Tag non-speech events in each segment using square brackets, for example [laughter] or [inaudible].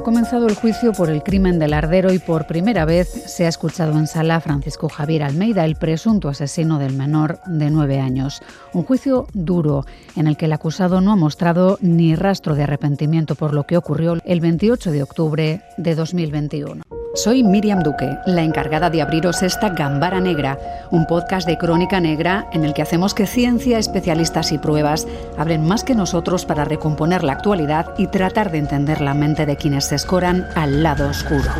Ha comenzado el juicio por el crimen del Ardero y por primera vez se ha escuchado en sala Francisco Javier Almeida, el presunto asesino del menor de nueve años. Un juicio duro en el que el acusado no ha mostrado ni rastro de arrepentimiento por lo que ocurrió el 28 de octubre de 2021. Soy Miriam Duque, la encargada de abriros esta Gambara Negra, un podcast de crónica negra en el que hacemos que ciencia, especialistas y pruebas hablen más que nosotros para recomponer la actualidad y tratar de entender la mente de quienes se escoran al lado oscuro.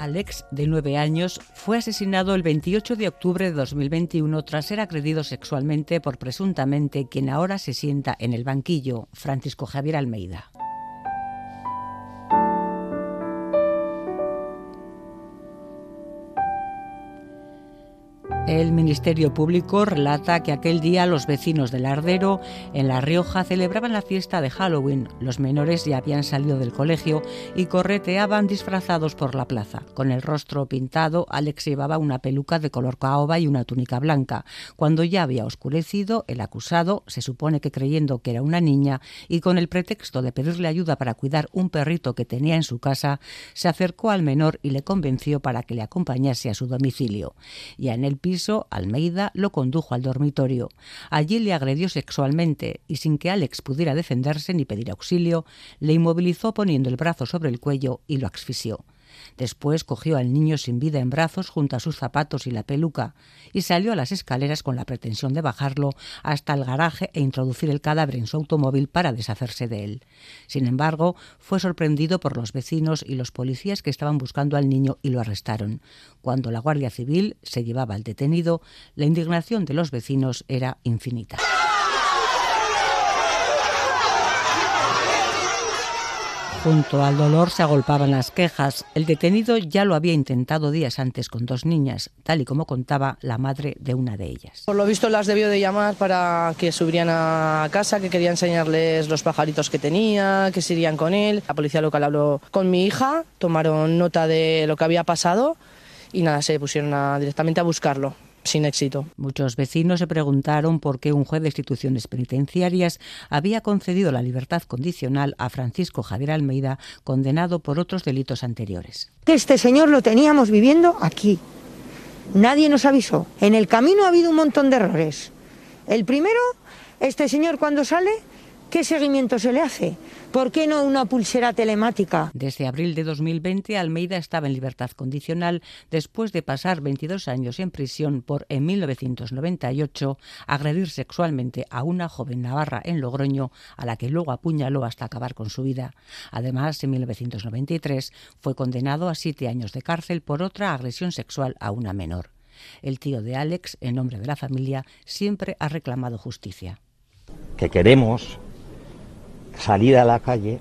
Alex, de nueve años, fue asesinado el 28 de octubre de 2021 tras ser agredido sexualmente por presuntamente quien ahora se sienta en el banquillo, Francisco Javier Almeida. El Ministerio Público relata que aquel día los vecinos del Ardero, en La Rioja, celebraban la fiesta de Halloween. Los menores ya habían salido del colegio y correteaban disfrazados por la plaza. Con el rostro pintado, Alex llevaba una peluca de color caoba y una túnica blanca. Cuando ya había oscurecido, el acusado, se supone que creyendo que era una niña y con el pretexto de pedirle ayuda para cuidar un perrito que tenía en su casa, se acercó al menor y le convenció para que le acompañase a su domicilio. Ya en el piso Almeida lo condujo al dormitorio. Allí le agredió sexualmente y sin que Alex pudiera defenderse ni pedir auxilio, le inmovilizó poniendo el brazo sobre el cuello y lo asfixió. Después cogió al niño sin vida en brazos junto a sus zapatos y la peluca y salió a las escaleras con la pretensión de bajarlo hasta el garaje e introducir el cadáver en su automóvil para deshacerse de él. Sin embargo, fue sorprendido por los vecinos y los policías que estaban buscando al niño y lo arrestaron. Cuando la Guardia Civil se llevaba al detenido, la indignación de los vecinos era infinita. Junto al dolor se agolpaban las quejas. El detenido ya lo había intentado días antes con dos niñas, tal y como contaba la madre de una de ellas. Por lo visto las debió de llamar para que subirían a casa, que quería enseñarles los pajaritos que tenía, que se irían con él. La policía local habló con mi hija, tomaron nota de lo que había pasado y nada, se pusieron directamente a buscarlo sin éxito. Muchos vecinos se preguntaron por qué un juez de instituciones penitenciarias había concedido la libertad condicional a Francisco Javier Almeida, condenado por otros delitos anteriores. Este señor lo teníamos viviendo aquí. Nadie nos avisó. En el camino ha habido un montón de errores. El primero, este señor cuando sale ¿Qué seguimiento se le hace? ¿Por qué no una pulsera telemática? Desde abril de 2020, Almeida estaba en libertad condicional después de pasar 22 años en prisión por, en 1998, agredir sexualmente a una joven navarra en Logroño, a la que luego apuñaló hasta acabar con su vida. Además, en 1993 fue condenado a siete años de cárcel por otra agresión sexual a una menor. El tío de Alex, en nombre de la familia, siempre ha reclamado justicia. Que queremos salir a la calle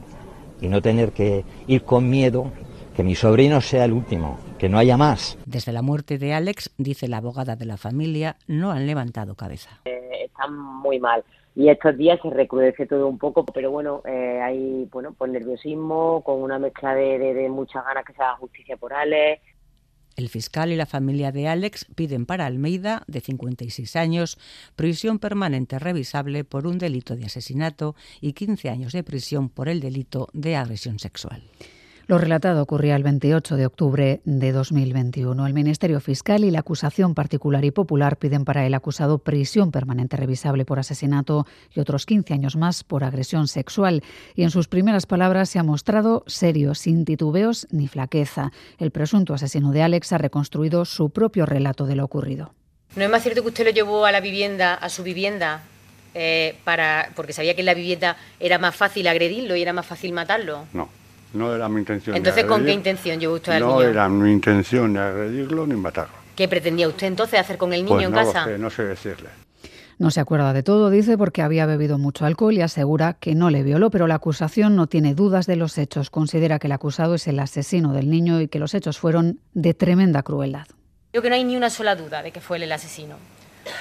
y no tener que ir con miedo que mi sobrino sea el último, que no haya más. Desde la muerte de Alex, dice la abogada de la familia, no han levantado cabeza. Eh, están muy mal y estos días se recrudece todo un poco, pero bueno, eh, hay bueno pues nerviosismo con una mezcla de, de muchas ganas que se haga justicia por Alex, el fiscal y la familia de Alex piden para Almeida, de 56 años, prisión permanente revisable por un delito de asesinato y 15 años de prisión por el delito de agresión sexual. Lo relatado ocurría el 28 de octubre de 2021. El Ministerio Fiscal y la acusación particular y popular piden para el acusado prisión permanente revisable por asesinato y otros 15 años más por agresión sexual. Y en sus primeras palabras se ha mostrado serio, sin titubeos ni flaqueza. El presunto asesino de Alex ha reconstruido su propio relato de lo ocurrido. ¿No es más cierto que usted lo llevó a la vivienda, a su vivienda, eh, para, porque sabía que en la vivienda era más fácil agredirlo y era más fácil matarlo? No no era mi intención. Entonces, ¿con qué intención llevó usted al niño? No era mi intención ni agredirlo ni matarlo. ¿Qué pretendía usted entonces hacer con el niño pues en no casa? Sé, no sé decirle. No se acuerda de todo, dice, porque había bebido mucho alcohol y asegura que no le violó, pero la acusación no tiene dudas de los hechos. Considera que el acusado es el asesino del niño y que los hechos fueron de tremenda crueldad. Yo que no hay ni una sola duda de que fue él el asesino.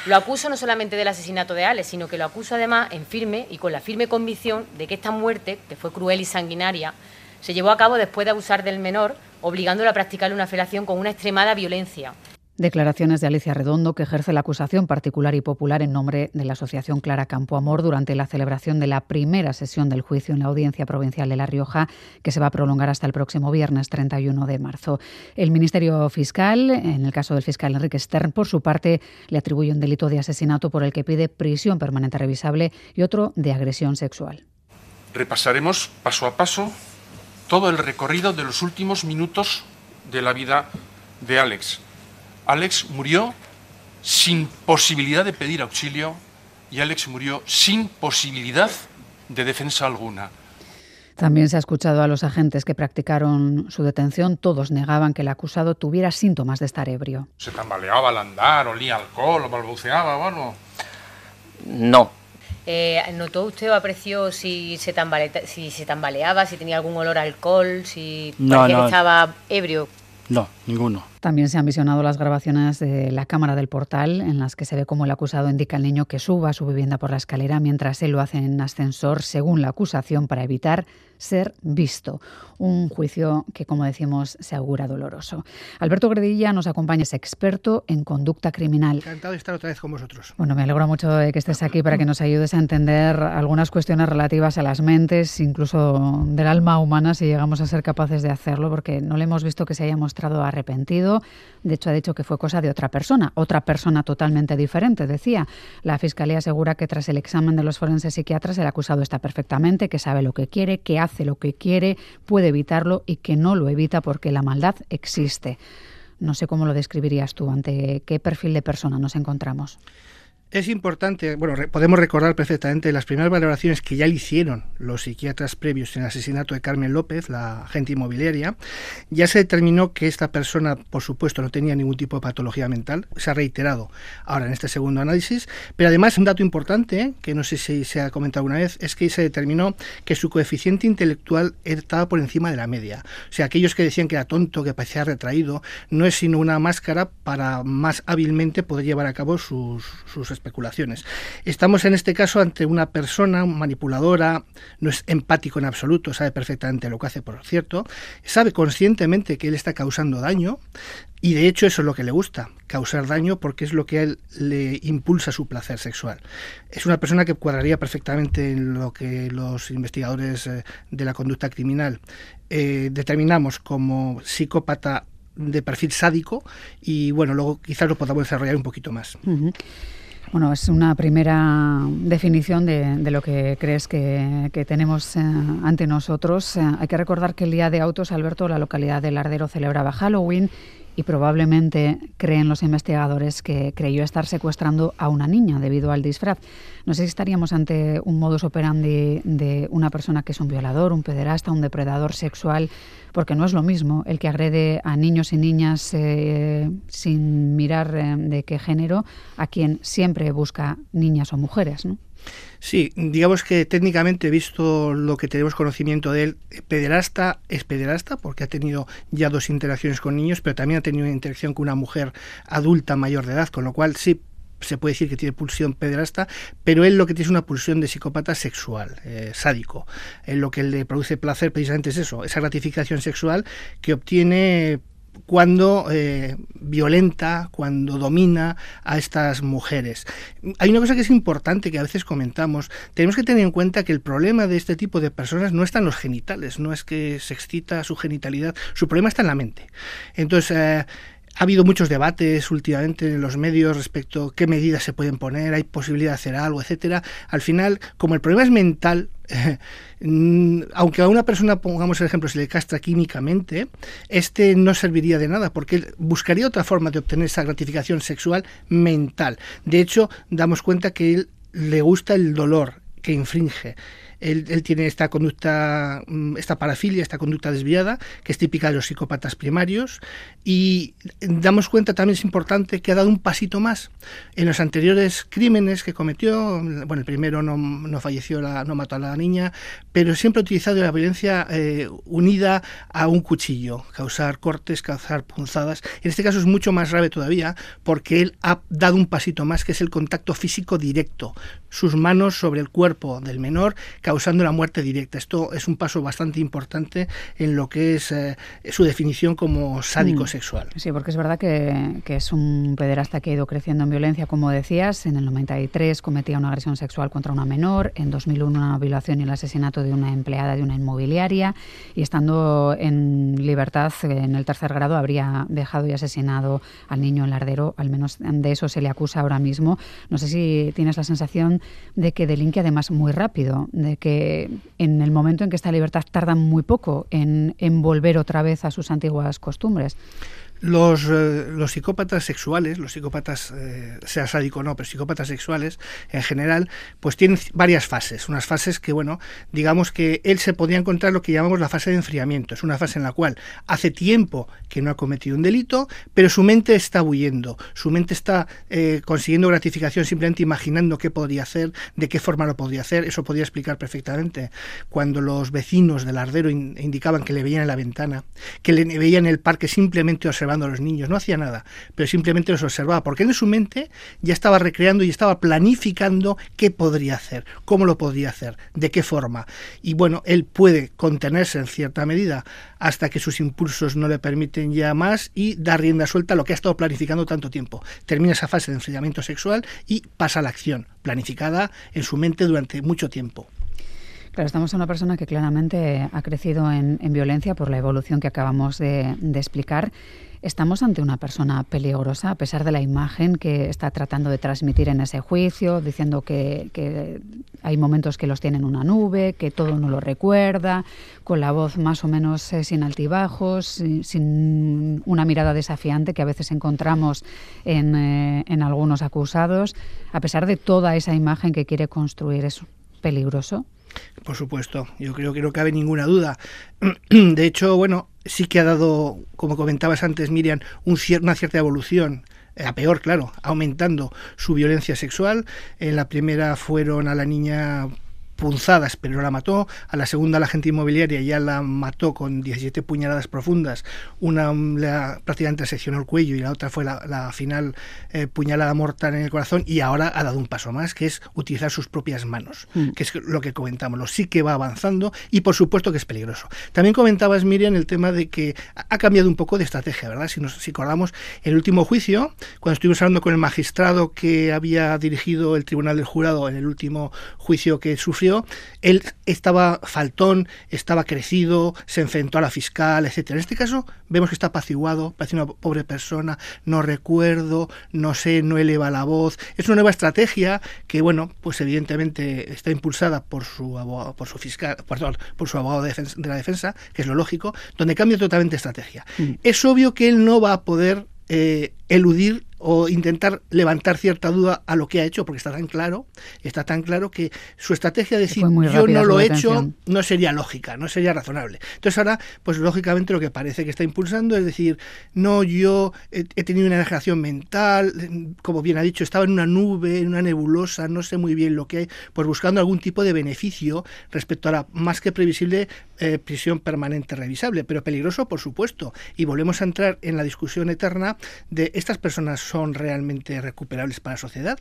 Lo acuso no solamente del asesinato de Alex, sino que lo acuso además en firme y con la firme convicción de que esta muerte, que fue cruel y sanguinaria, se llevó a cabo después de abusar del menor, obligándolo a practicarle una felación con una extremada violencia. Declaraciones de Alicia Redondo, que ejerce la acusación particular y popular en nombre de la Asociación Clara Campo Amor durante la celebración de la primera sesión del juicio en la Audiencia Provincial de La Rioja, que se va a prolongar hasta el próximo viernes 31 de marzo. El Ministerio Fiscal, en el caso del fiscal Enrique Stern, por su parte, le atribuye un delito de asesinato por el que pide prisión permanente revisable y otro de agresión sexual. Repasaremos paso a paso todo el recorrido de los últimos minutos de la vida de Alex Alex murió sin posibilidad de pedir auxilio y Alex murió sin posibilidad de defensa alguna. También se ha escuchado a los agentes que practicaron su detención. Todos negaban que el acusado tuviera síntomas de estar ebrio. ¿Se tambaleaba al andar, olía alcohol o balbuceaba bueno? No. Eh, ¿Notó usted o apreció si se, si se tambaleaba, si tenía algún olor a alcohol, si parecía que estaba ebrio? No, ninguno. También se han visionado las grabaciones de la cámara del portal en las que se ve cómo el acusado indica al niño que suba a su vivienda por la escalera mientras él lo hace en ascensor, según la acusación, para evitar ser visto. Un juicio que, como decimos, se augura doloroso. Alberto Gredilla nos acompaña, es experto en conducta criminal. Encantado de estar otra vez con vosotros. Bueno, me alegro mucho de que estés aquí para que nos ayudes a entender algunas cuestiones relativas a las mentes, incluso del alma humana, si llegamos a ser capaces de hacerlo, porque no le hemos visto que se haya mostrado arrepentido. De hecho, ha dicho que fue cosa de otra persona, otra persona totalmente diferente, decía. La Fiscalía asegura que tras el examen de los forenses psiquiatras, el acusado está perfectamente, que sabe lo que quiere, que hace lo que quiere, puede evitarlo y que no lo evita porque la maldad existe. No sé cómo lo describirías tú, ante qué perfil de persona nos encontramos. Es importante, bueno, podemos recordar perfectamente las primeras valoraciones que ya hicieron los psiquiatras previos en el asesinato de Carmen López, la agente inmobiliaria. Ya se determinó que esta persona, por supuesto, no tenía ningún tipo de patología mental. Se ha reiterado ahora en este segundo análisis. Pero además, un dato importante, que no sé si se ha comentado alguna vez, es que se determinó que su coeficiente intelectual estaba por encima de la media. O sea, aquellos que decían que era tonto, que parecía retraído, no es sino una máscara para más hábilmente poder llevar a cabo sus, sus especulaciones. Estamos en este caso ante una persona manipuladora, no es empático en absoluto, sabe perfectamente lo que hace, por cierto, sabe conscientemente que él está causando daño y de hecho eso es lo que le gusta, causar daño porque es lo que a él le impulsa su placer sexual. Es una persona que cuadraría perfectamente en lo que los investigadores eh, de la conducta criminal eh, determinamos como psicópata de perfil sádico y bueno, luego quizás lo podamos desarrollar un poquito más. Bueno, es una primera definición de, lo que crees que, tenemos eh, ante nosotros. Eh, hay que recordar que el día de autos, Alberto, la localidad de Lardero celebraba Halloween y probablemente creen los investigadores que creyó estar secuestrando a una niña debido al disfraz. No sé si estaríamos ante un modus operandi de una persona que es un violador, un pederasta, un depredador sexual, porque no es lo mismo el que agrede a niños y niñas eh, sin mirar eh, de qué género a quien siempre busca niñas o mujeres, ¿no? Sí, digamos que técnicamente, visto lo que tenemos conocimiento de él, pederasta es pederasta porque ha tenido ya dos interacciones con niños, pero también ha tenido una interacción con una mujer adulta mayor de edad, con lo cual sí se puede decir que tiene pulsión pederasta, pero él lo que tiene es una pulsión de psicópata sexual, eh, sádico. Él lo que le produce placer precisamente es eso, esa gratificación sexual que obtiene cuando eh, violenta, cuando domina a estas mujeres. Hay una cosa que es importante que a veces comentamos. Tenemos que tener en cuenta que el problema de este tipo de personas no está en los genitales, no es que se excita su genitalidad, su problema está en la mente. Entonces, eh, ha habido muchos debates últimamente en los medios respecto a qué medidas se pueden poner, hay posibilidad de hacer algo, etcétera. Al final, como el problema es mental, [laughs] mm, aunque a una persona, pongamos el ejemplo, se le castra químicamente, este no serviría de nada, porque buscaría otra forma de obtener esa gratificación sexual mental. De hecho, damos cuenta que él le gusta el dolor que infringe. Él, tiene esta conducta, mm, esta parafilia, esta conducta desviada, que es típica de los psicópatas primarios, y damos cuenta también es importante que ha dado un pasito más. En los anteriores crímenes que cometió, bueno, el primero no, falleció, la, no mató a la niña, pero siempre ha utilizado la violencia eh, unida a un cuchillo, causar cortes, causar punzadas. En este caso es mucho más grave todavía, porque él ha dado un pasito más, que es el contacto físico directo, sus manos sobre el cuerpo del menor, causando la muerte directa. Esto es un paso bastante importante en lo que es eh, su definición como sádico mm. sexual. Sí, porque es verdad que, que, es un pederasta que ha ido creciendo en violencia, como decías. En el 93 cometía una agresión sexual contra una menor, en 2001 una violación y el asesinato de una empleada de una inmobiliaria y estando en libertad en el tercer grado habría dejado y asesinado al niño en lardero, al menos de eso se le acusa ahora mismo. No sé si tienes la sensación de que delinque además muy rápido, de que en el momento en que está libertad tarda muy poco en, en volver otra vez a sus antiguas costumbres. Los, eh, los psicópatas sexuales, los psicópatas, eh, sea sádico o no, pero psicópatas sexuales en general, pues tienen varias fases. Unas fases que, bueno, digamos que él se podría encontrar lo que llamamos la fase de enfriamiento. Es una fase en la cual hace tiempo que no ha cometido un delito, pero su mente está huyendo. Su mente está eh, consiguiendo gratificación simplemente imaginando qué podría hacer, de qué forma lo podría hacer. Eso podría explicar perfectamente cuando los vecinos del ardero indicaban que le veían en la ventana, que le veían en el parque simplemente observando a los niños, no hacía nada, pero simplemente los observaba, porque en su mente ya estaba recreando y estaba planificando qué podría hacer, cómo lo podría hacer, de qué forma. Y bueno, él puede contenerse en cierta medida hasta que sus impulsos no le permiten ya más y dar rienda suelta a lo que ha estado planificando tanto tiempo. Termina esa fase de enfriamiento sexual y pasa a la acción, planificada en su mente durante mucho tiempo. Claro, estamos en una persona que claramente ha crecido en, violencia por la evolución que acabamos de, explicar. Estamos ante una persona peligrosa, a pesar de la imagen que está tratando de transmitir en ese juicio, diciendo que, hay momentos que los tiene en una nube, que todo no lo recuerda, con la voz más o menos eh, sin altibajos, sin, una mirada desafiante que a veces encontramos en, eh, en algunos acusados. A pesar de toda esa imagen que quiere construir, ¿es peligroso? Por supuesto, yo creo que no cabe ninguna duda. [clears throat] De hecho, bueno, sí que ha dado, como comentabas antes, Miriam, un una cierta evolución a peor, claro, aumentando su violencia sexual. En la primera fueron a la niña punzadas, pero no la mató. A la segunda, la agente inmobiliaria ya la mató con 17 puñaladas profundas. Una la, prácticamente seccionó el cuello y la otra fue la, final eh, puñalada mortal en el corazón. Y ahora ha dado un paso más, que es utilizar sus propias manos, mm. que es lo que comentamos. Lo sí que va avanzando y por supuesto que es peligroso. También comentabas, Miriam, el tema de que ha cambiado un poco de estrategia, ¿verdad? Si nos si acordamos, el último juicio, cuando estuvimos hablando con el magistrado que había dirigido el Tribunal del Jurado en el último juicio que sufrió, él estaba faltón, estaba crecido, se enfrentó a la fiscal, etcétera. En este caso vemos que está apaciguado, parece una pobre persona, no recuerdo, no sé, no eleva la voz. Es una nueva estrategia que, bueno, pues evidentemente está impulsada por su abogado, por su fiscal, por su abogado de, la defensa, que es lo lógico, donde cambia totalmente estrategia. Mm. Es obvio que él no va a poder eh, eludir o intentar levantar cierta duda a lo que ha hecho, porque está tan claro, está tan claro que su estrategia de decir yo no lo he hecho no sería lógica, no sería razonable. Entonces ahora, pues lógicamente lo que parece que está impulsando es decir, no, yo he, tenido una exageración mental, como bien ha dicho, estaba en una nube, en una nebulosa, no sé muy bien lo que hay, pues buscando algún tipo de beneficio respecto a la más que previsible eh, prisión permanente revisable, pero peligroso por supuesto. Y volvemos a entrar en la discusión eterna de estas personas son realmente recuperables para la sociedad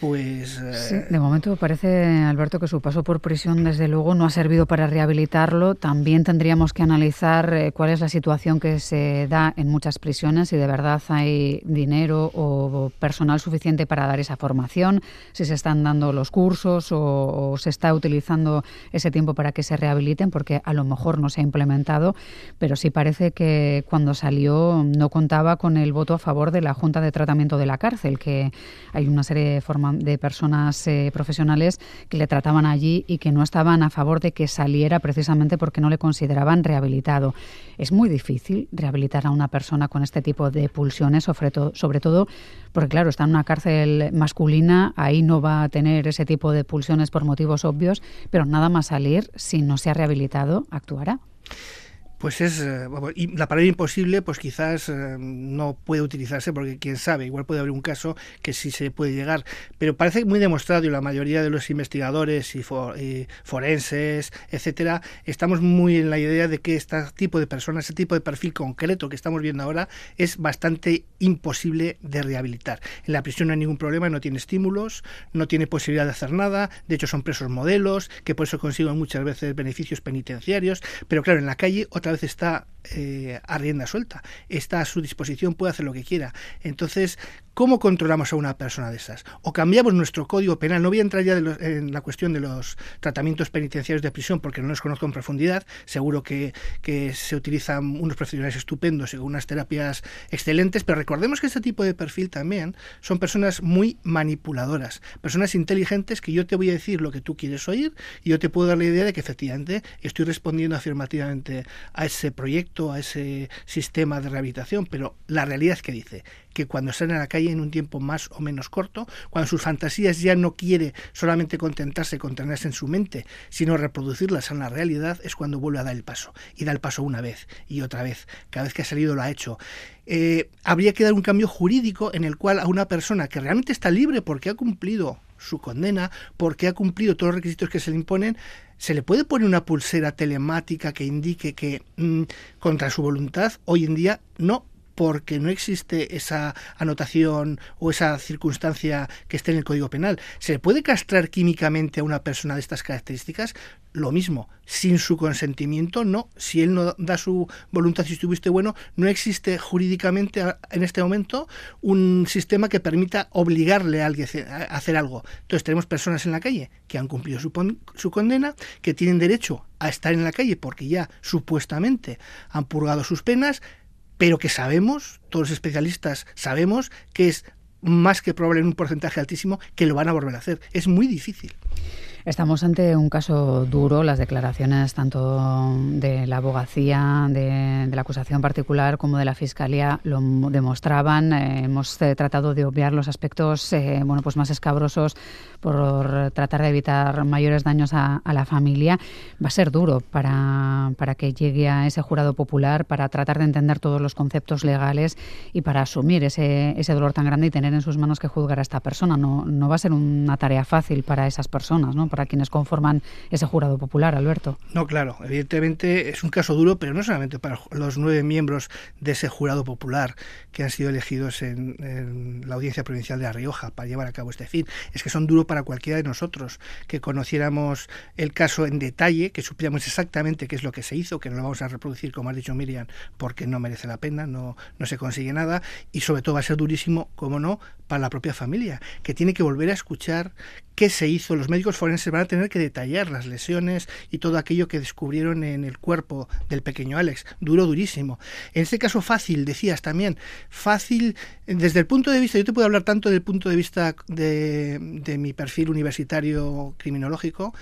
pues... Eh, de momento parece, Alberto, que su paso por prisión, desde luego, no ha servido para rehabilitarlo. También tendríamos que analizar eh, cuál es la situación que se da en muchas prisiones, si de verdad hay dinero o personal suficiente para dar esa formación, si se están dando los cursos o, se está utilizando ese tiempo para que se rehabiliten, porque a lo mejor no se ha implementado, pero sí parece que cuando salió no contaba con el voto a favor de la Junta de Tratamiento de la Cárcel, que hay una serie de formaciones de personas eh, profesionales que le trataban allí y que no estaban a favor de que saliera precisamente porque no le consideraban rehabilitado. Es muy difícil rehabilitar a una persona con este tipo de pulsiones, sobre, todo, sobre todo porque, claro, está en una cárcel masculina, ahí no va a tener ese tipo de pulsiones por motivos obvios, pero nada más salir, si no se ha rehabilitado, actuará. Pues es, eh, la palabra imposible, pues quizás eh, no puede utilizarse porque quién sabe, igual puede haber un caso que sí se puede llegar, pero parece muy demostrado y la mayoría de los investigadores y, forenses, etcétera, estamos muy en la idea de que este tipo de personas, ese tipo de perfil concreto que estamos viendo ahora es bastante imposible de rehabilitar. En la prisión no hay ningún problema, no tiene estímulos, no tiene posibilidad de hacer nada, de hecho son presos modelos, que por eso consiguen muchas veces beneficios penitenciarios, pero claro, en la calle otra vez está eh, a rienda suelta, está a su disposición, puede hacer lo que quiera. Entonces, ¿cómo controlamos a una persona de esas? O cambiamos nuestro código penal, no voy a entrar ya en la cuestión de los tratamientos penitenciarios de prisión porque no los conozco en profundidad, seguro que, que se utilizan unos profesionales estupendos y unas terapias excelentes, pero recordemos que este tipo de perfil también son personas muy manipuladoras, personas inteligentes que yo te voy a decir lo que tú quieres oír y yo te puedo dar la idea de que efectivamente estoy respondiendo afirmativamente a ese proyecto, a ese sistema de rehabilitación, pero la realidad es que dice que cuando sale a la calle en un tiempo más o menos corto, cuando sus fantasías ya no quiere solamente contentarse con tenerse en su mente, sino reproducirlas en la realidad, es cuando vuelve a dar el paso. Y da el paso una vez y otra vez. Cada vez que ha salido lo ha hecho. Eh, habría que dar un cambio jurídico en el cual a una persona que realmente está libre porque ha cumplido su condena, porque ha cumplido todos los requisitos que se le imponen, ¿Se le puede poner una pulsera telemática que indique que mm, contra su voluntad hoy en día no porque no existe esa anotación o esa circunstancia que esté en el Código Penal. ¿Se le puede castrar químicamente a una persona de estas características? Lo mismo, sin su consentimiento, no. Si él no da su voluntad y estuviste bueno, no existe jurídicamente en este momento un sistema que permita obligarle a alguien a hacer algo. Entonces tenemos personas en la calle que han cumplido su, su condena, que tienen derecho a estar en la calle porque ya supuestamente han purgado sus penas, pero que sabemos, todos los especialistas sabemos, que es más que probable en un porcentaje altísimo que lo van a volver a hacer. Es muy difícil. Estamos ante un caso duro. Las declaraciones tanto de la abogacía, de, la acusación particular, como de la fiscalía lo demostraban. Eh, hemos eh, tratado de obviar los aspectos eh, bueno, pues más escabrosos por tratar de evitar mayores daños a, la familia. Va a ser duro para, para que llegue a ese jurado popular, para tratar de entender todos los conceptos legales y para asumir ese, ese dolor tan grande y tener en sus manos que juzgar a esta persona. No, no va a ser una tarea fácil para esas personas, ¿no? Para quienes conforman ese jurado popular, Alberto. No, claro, evidentemente es un caso duro, pero no solamente para los nueve miembros de ese jurado popular que han sido elegidos en, la audiencia provincial de La Rioja para llevar a cabo este fin, es que son duros para cualquiera de nosotros, que conociéramos el caso en detalle, que supiéramos exactamente qué es lo que se hizo, que no lo vamos a reproducir, como ha dicho Miriam, porque no merece la pena, no, no se consigue nada, y sobre todo va a ser durísimo, como no, para la propia familia, que tiene que volver a escuchar qué se hizo. Los médicos forenses van a tener que detallar las lesiones y todo aquello que descubrieron en el cuerpo del pequeño Alex. Duro, durísimo. En este caso fácil, decías también, fácil desde el punto de vista, yo te puedo hablar tanto del punto de vista de, de mi perfil universitario criminológico,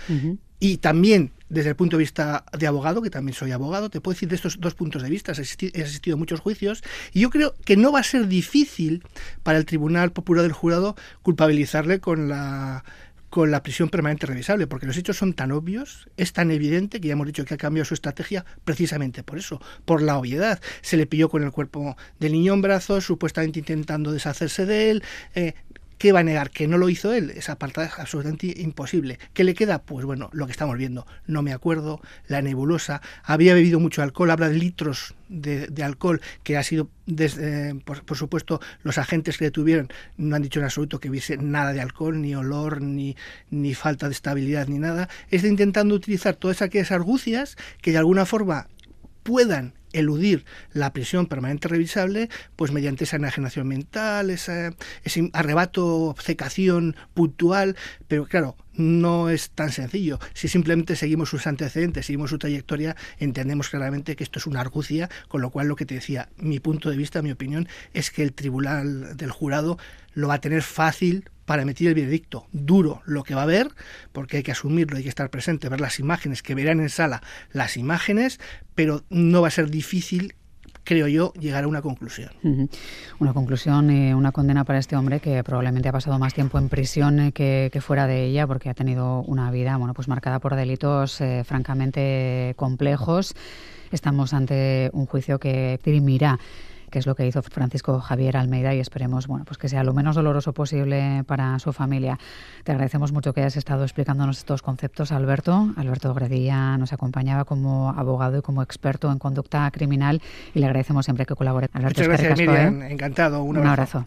y también desde el punto de vista de abogado, que también soy abogado, te puedo decir de estos dos puntos de vista. He asistido, a muchos juicios y yo creo que no va a ser difícil para el Tribunal Popular del Jurado culpabilizarle con la con la prisión permanente revisable, porque los hechos son tan obvios, es tan evidente que ya hemos dicho que ha cambiado su estrategia precisamente por eso, por la obviedad. Se le pilló con el cuerpo del niño en brazos, supuestamente intentando deshacerse de él, eh, ¿Qué va a negar? Que no lo hizo él. Esa apartada es absolutamente imposible. ¿Qué le queda? Pues bueno, lo que estamos viendo. No me acuerdo, la nebulosa. Había bebido mucho alcohol, habla de litros de, alcohol que ha sido, por, supuesto, los agentes que detuvieron no han dicho en absoluto que hubiese nada de alcohol, ni olor, ni, ni falta de estabilidad, ni nada. Es de intentando utilizar todas aquellas argucias que de alguna forma puedan eludir la prisión permanente revisable, pues mediante esa enajenación mental, ese arrebato, obcecación puntual, pero claro, no es tan sencillo. Si simplemente seguimos sus antecedentes, seguimos su trayectoria, entendemos claramente que esto es una argucia, con lo cual lo que te decía, mi punto de vista, mi opinión, es que el tribunal del jurado lo va a tener fácil para emitir el veredicto. Duro lo que va a ver, porque hay que asumirlo, hay que estar presente, ver las imágenes, que verán en sala las imágenes, pero no va a ser difícil creo yo, llegar a una conclusión. Una conclusión y una condena para este hombre que probablemente ha pasado más tiempo en prisión eh, que, fuera de ella porque ha tenido una vida bueno, pues marcada por delitos eh, francamente complejos. Estamos ante un juicio que dirimirá que es lo que hizo Francisco Javier Almeida y esperemos bueno, pues que sea lo menos doloroso posible para su familia. Te agradecemos mucho que hayas estado explicándonos estos conceptos, Alberto. Alberto Gredilla nos acompañaba como abogado y como experto en conducta criminal y le agradecemos siempre que colabore. Muchas gracias, Miriam. ¿eh? Encantado. Un abrazo.